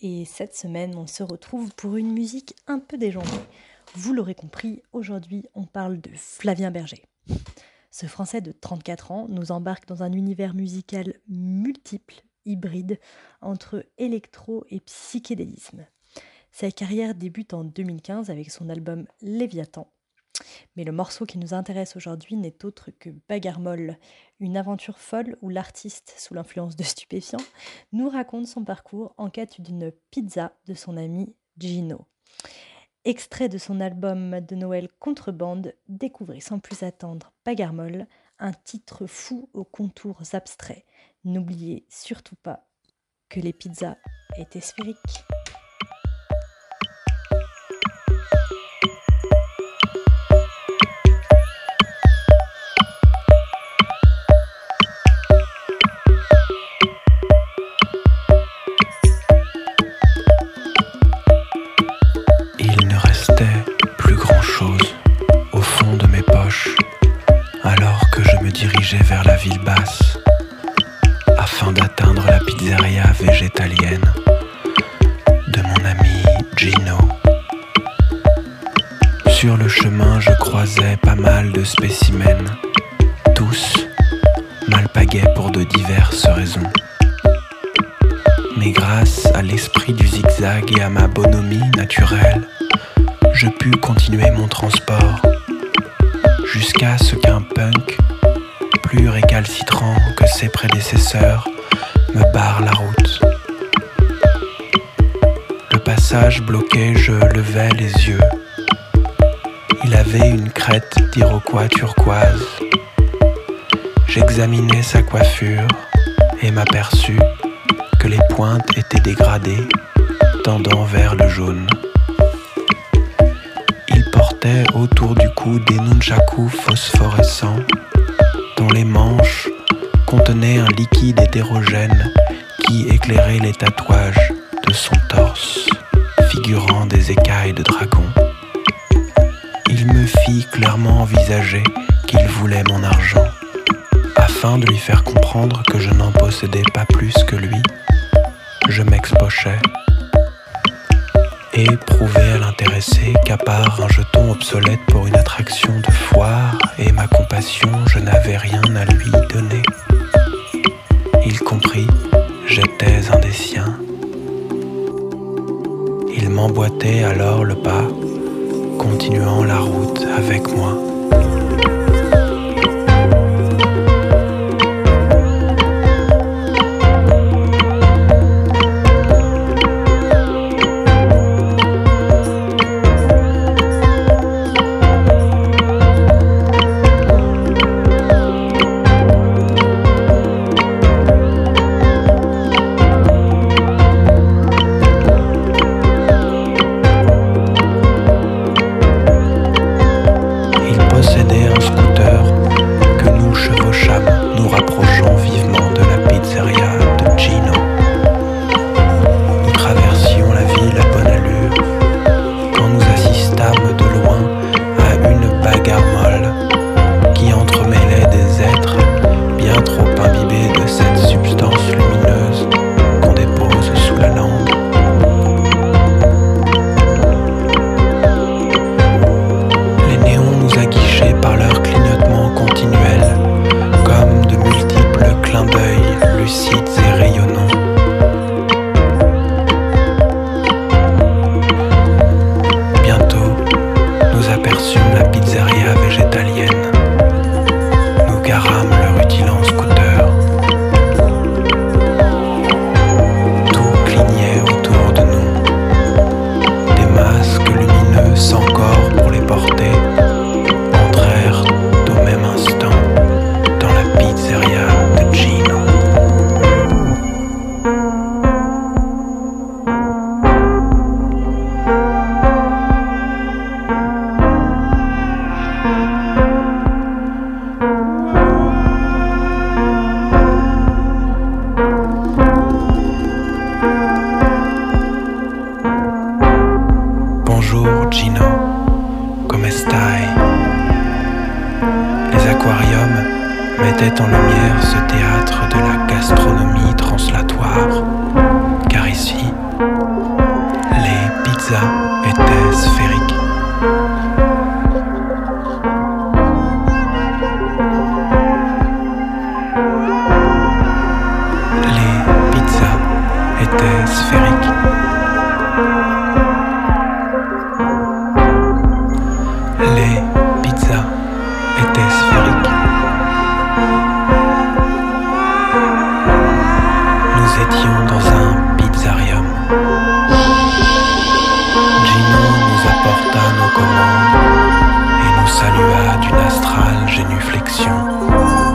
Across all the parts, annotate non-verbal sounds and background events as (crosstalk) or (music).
et cette semaine on se retrouve pour une musique un peu déjantée. Vous l'aurez compris, aujourd'hui on parle de Flavien Berger. Ce Français de 34 ans nous embarque dans un univers musical multiple, hybride, entre électro et psychédélisme. Sa carrière débute en 2015 avec son album Léviathan, mais le morceau qui nous intéresse aujourd'hui n'est autre que Bagarre une aventure folle où l'artiste, sous l'influence de stupéfiants, nous raconte son parcours en quête d'une pizza de son ami Gino. Extrait de son album de Noël Contrebande, découvrez sans plus attendre Bagarre molle, un titre fou aux contours abstraits. N'oubliez surtout pas que les pizzas étaient sphériques. Les yeux. Il avait une crête d'iroquois turquoise. J'examinais sa coiffure et m'aperçus que les pointes étaient dégradées, tendant vers le jaune. Il portait autour du cou des nunchakus phosphorescents dont les manches contenaient un liquide hétérogène qui éclairait les tatouages de son torse, des écailles de dragon. Il me fit clairement envisager qu'il voulait mon argent, afin de lui faire comprendre que je n'en possédais pas plus que lui. Je m'expochais et prouvait à l'intéressé qu'à part un jeton obsolète pour une attraction de foire et ma compassion, je n'avais rien à lui donner. Il comprit, j'étais un m'emboîtait alors le pas, continuant la route avec moi. Nous étions dans un pizzarium. Gino nous apporta nos commandes et nous salua d'une astrale génuflexion.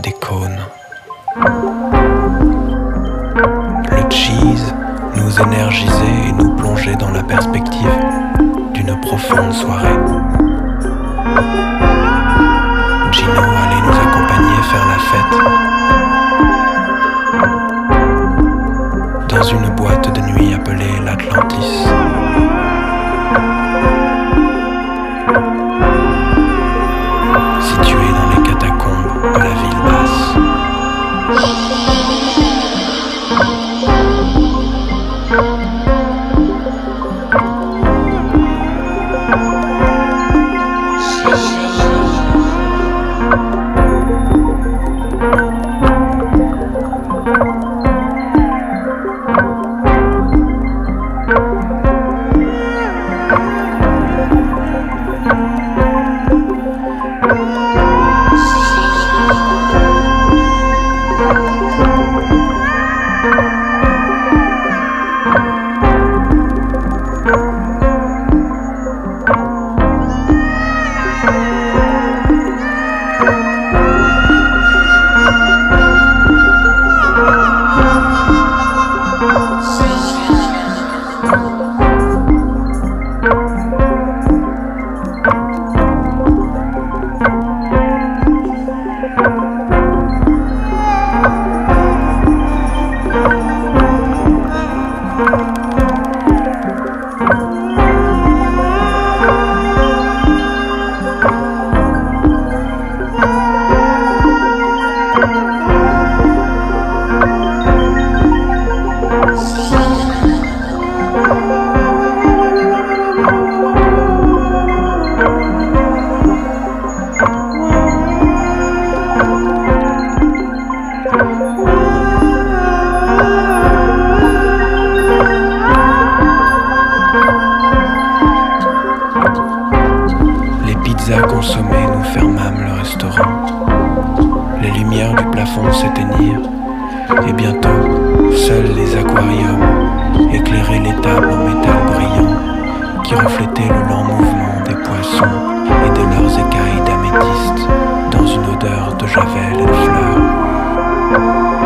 Des cônes. Le cheese nous énergisait et nous plongeait dans la perspective et bientôt, seuls les aquariums éclairaient les tables en métal brillant qui reflétaient le lent mouvement des poissons et de leurs écailles d'améthyste dans une odeur de javel et de fleurs.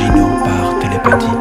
Gino par télépathie.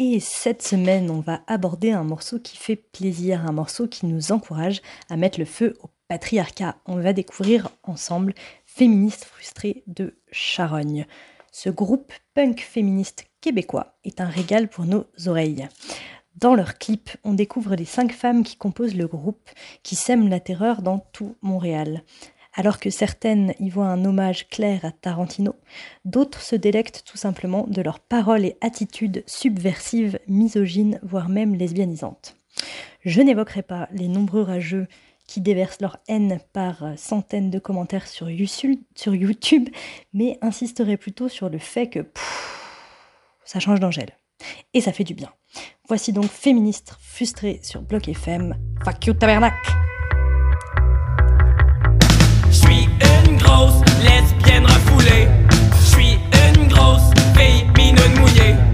Et cette semaine, on va aborder un morceau qui fait plaisir, un morceau qui nous encourage à mettre le feu au patriarcat. On va découvrir ensemble Féministe frustrée de Charogne. Ce groupe punk féministe québécois est un régal pour nos oreilles. Dans leur clip, on découvre les cinq femmes qui composent le groupe, qui sèment la terreur dans tout Montréal. Alors que certaines y voient un hommage clair à Tarantino, d'autres se délectent tout simplement de leurs paroles et attitudes subversives, misogynes, voire même lesbianisantes. Je n'évoquerai pas les nombreux rageux qui déversent leur haine par centaines de commentaires sur YouTube, mais insisterai plutôt sur le fait que ça change d'Angèle. Et ça fait du bien. Voici donc Féministe frustrée sur Bloc FM. Fuck you, tabernacle grosse lesbienne refoulée. Je suis une grosse féminine mouillée.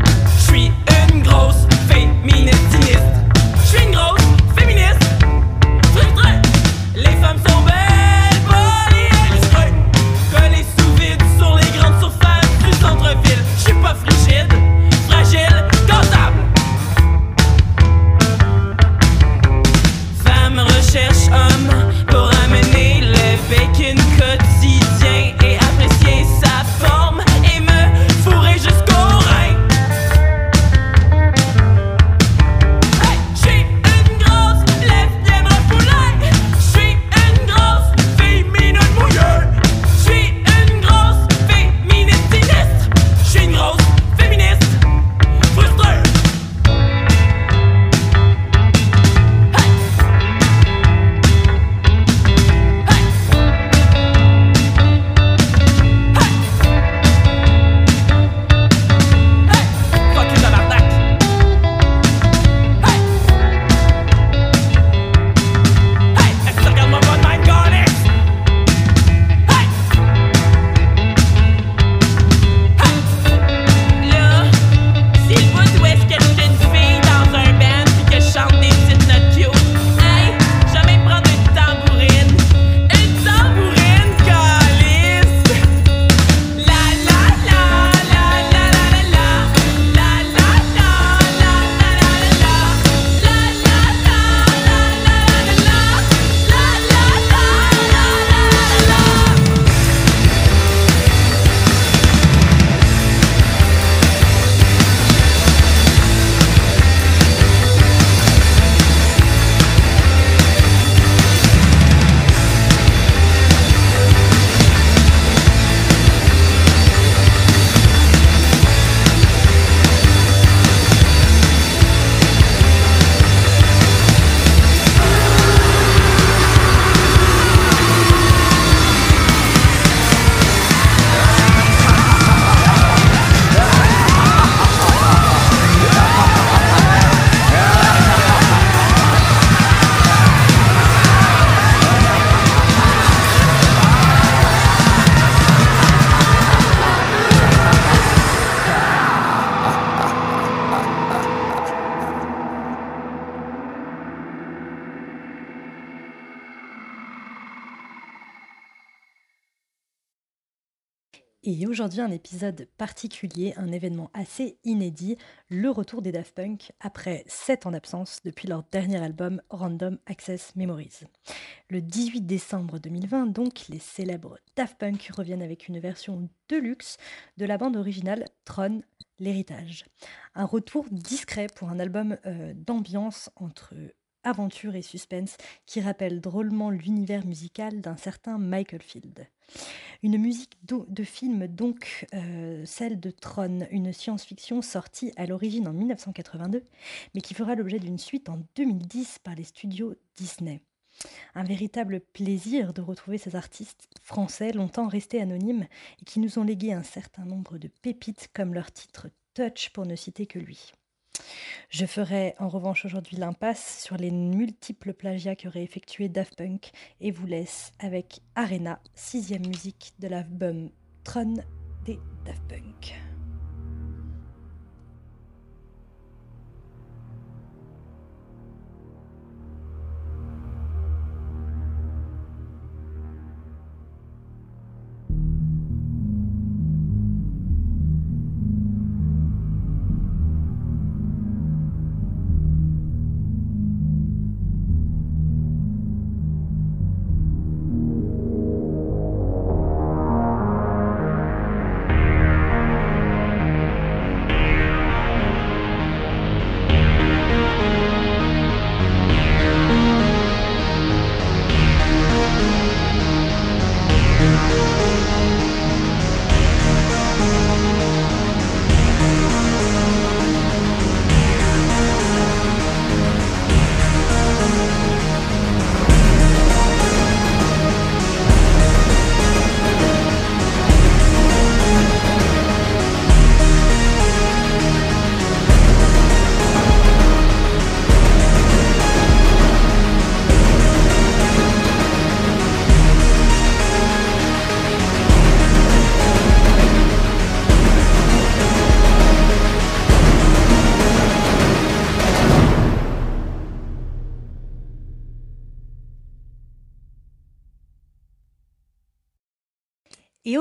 Et aujourd'hui, un épisode particulier, un événement assez inédit, le retour des Daft Punk après 7 ans d'absence depuis leur dernier album Random Access Memories. Le 18 décembre 2020, donc, les célèbres Daft Punk reviennent avec une version deluxe de la bande originale Tron, l'héritage. Un retour discret pour un album euh, d'ambiance entre aventure et suspense qui rappelle drôlement l'univers musical d'un certain Michael Field. Une musique de film donc, euh, celle de Tron, une science-fiction sortie à l'origine en 1982, mais qui fera l'objet d'une suite en 2010 par les studios Disney. Un véritable plaisir de retrouver ces artistes français longtemps restés anonymes et qui nous ont légué un certain nombre de pépites comme leur titre Touch pour ne citer que lui. Je ferai en revanche aujourd'hui l'impasse sur les multiples plagiats qu'aurait effectué Daft Punk et vous laisse avec Arena, sixième musique de l'album Tron des Daft Punk.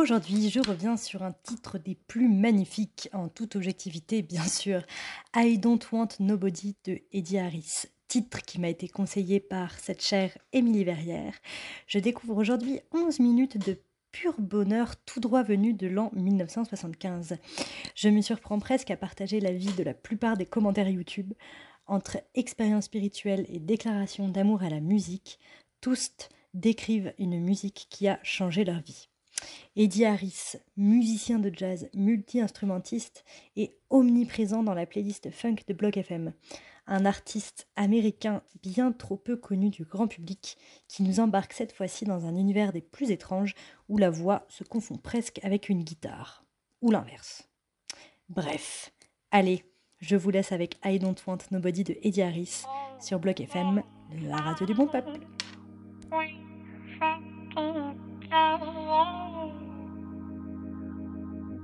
Aujourd'hui, je reviens sur un titre des plus magnifiques, en toute objectivité bien (laughs) sûr, I Don't Want Nobody de Eddie Harris. Titre qui m'a été conseillé par cette chère Émilie Verrière. Je découvre aujourd'hui 11 minutes de pur bonheur tout droit venu de l'an 1975. Je me surprends presque à partager la vie de la plupart des commentaires YouTube. Entre expérience spirituelle et déclaration d'amour à la musique, tous décrivent une musique qui a changé leur vie. Eddie Harris, musicien de jazz, multi-instrumentiste et omniprésent dans la playlist funk de Block FM. Un artiste américain bien trop peu connu du grand public qui nous embarque cette fois-ci dans un univers des plus étranges où la voix se confond presque avec une guitare. Ou l'inverse. Bref, allez, je vous laisse avec I Don't Want Nobody de Eddie Harris sur Block FM, la radio du bon peuple.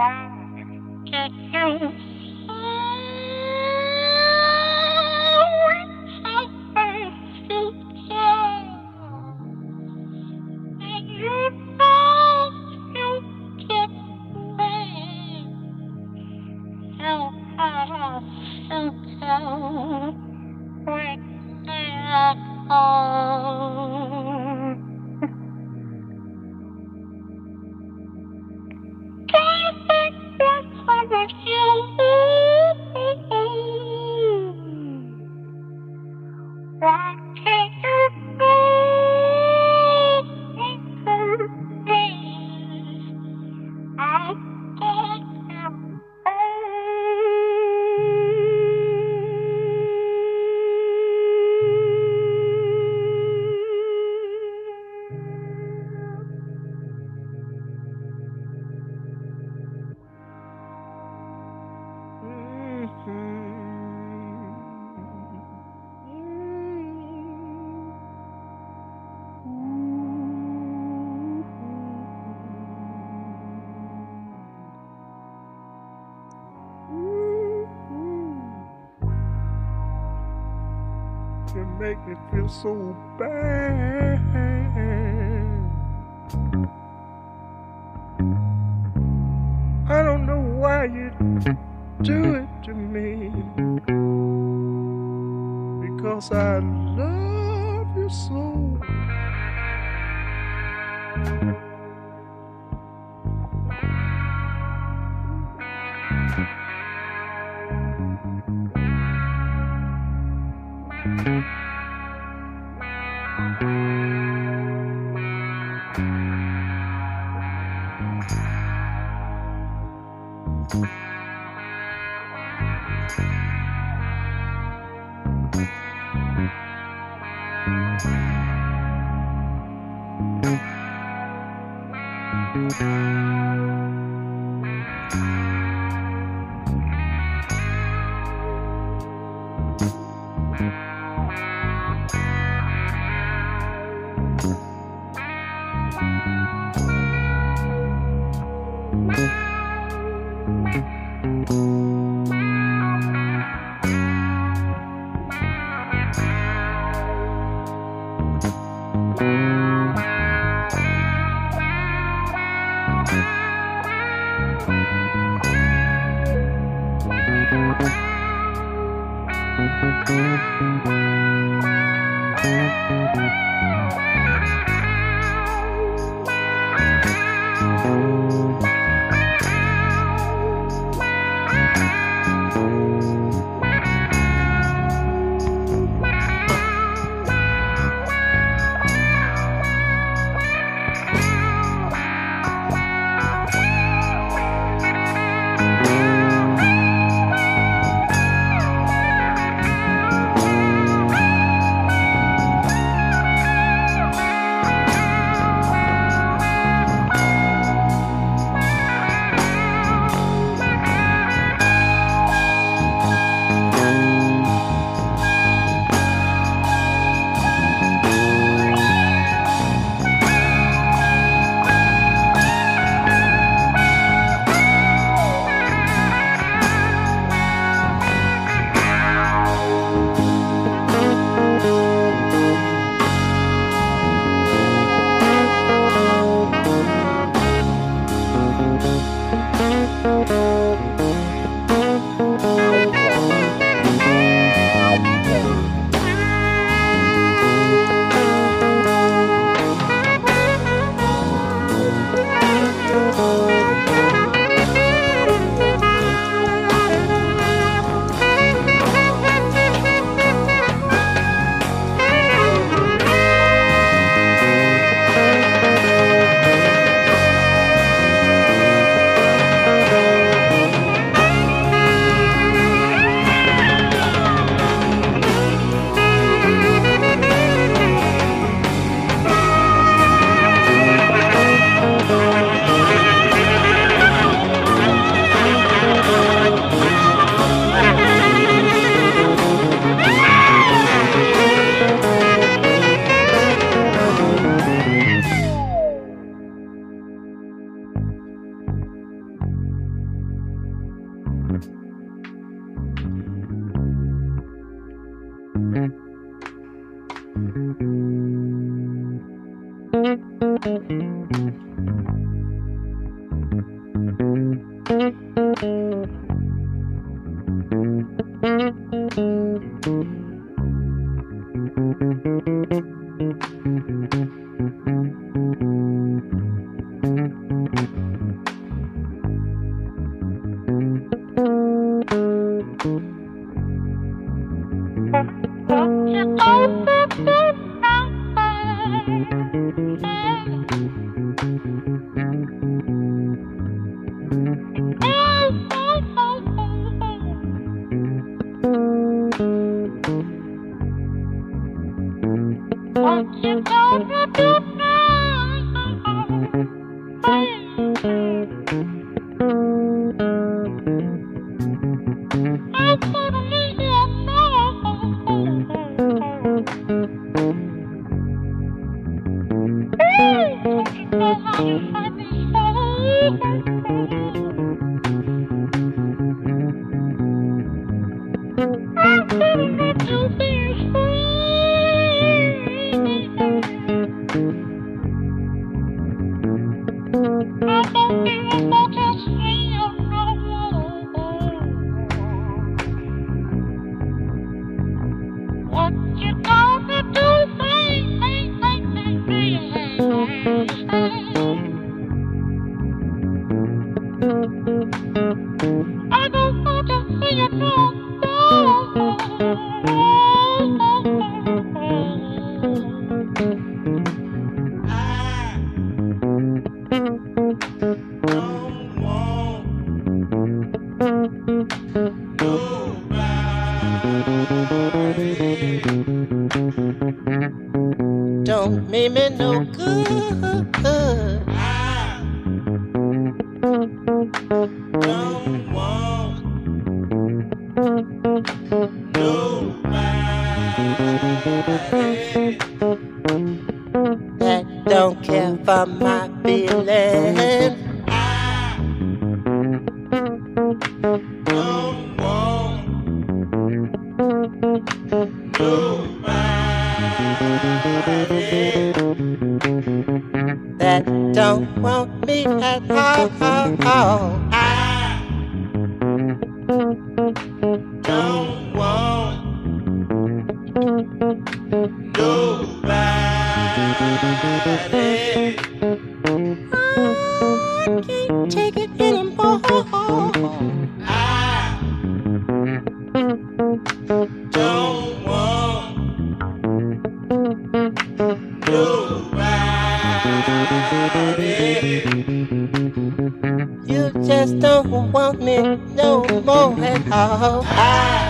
Thank you. Make me feel so bad. You just don't want me no more at all. I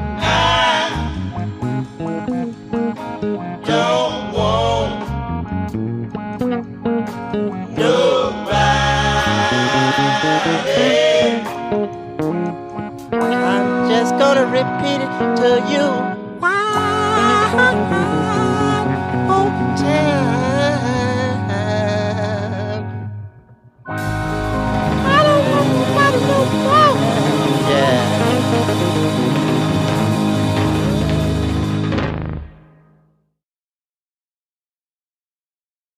will you.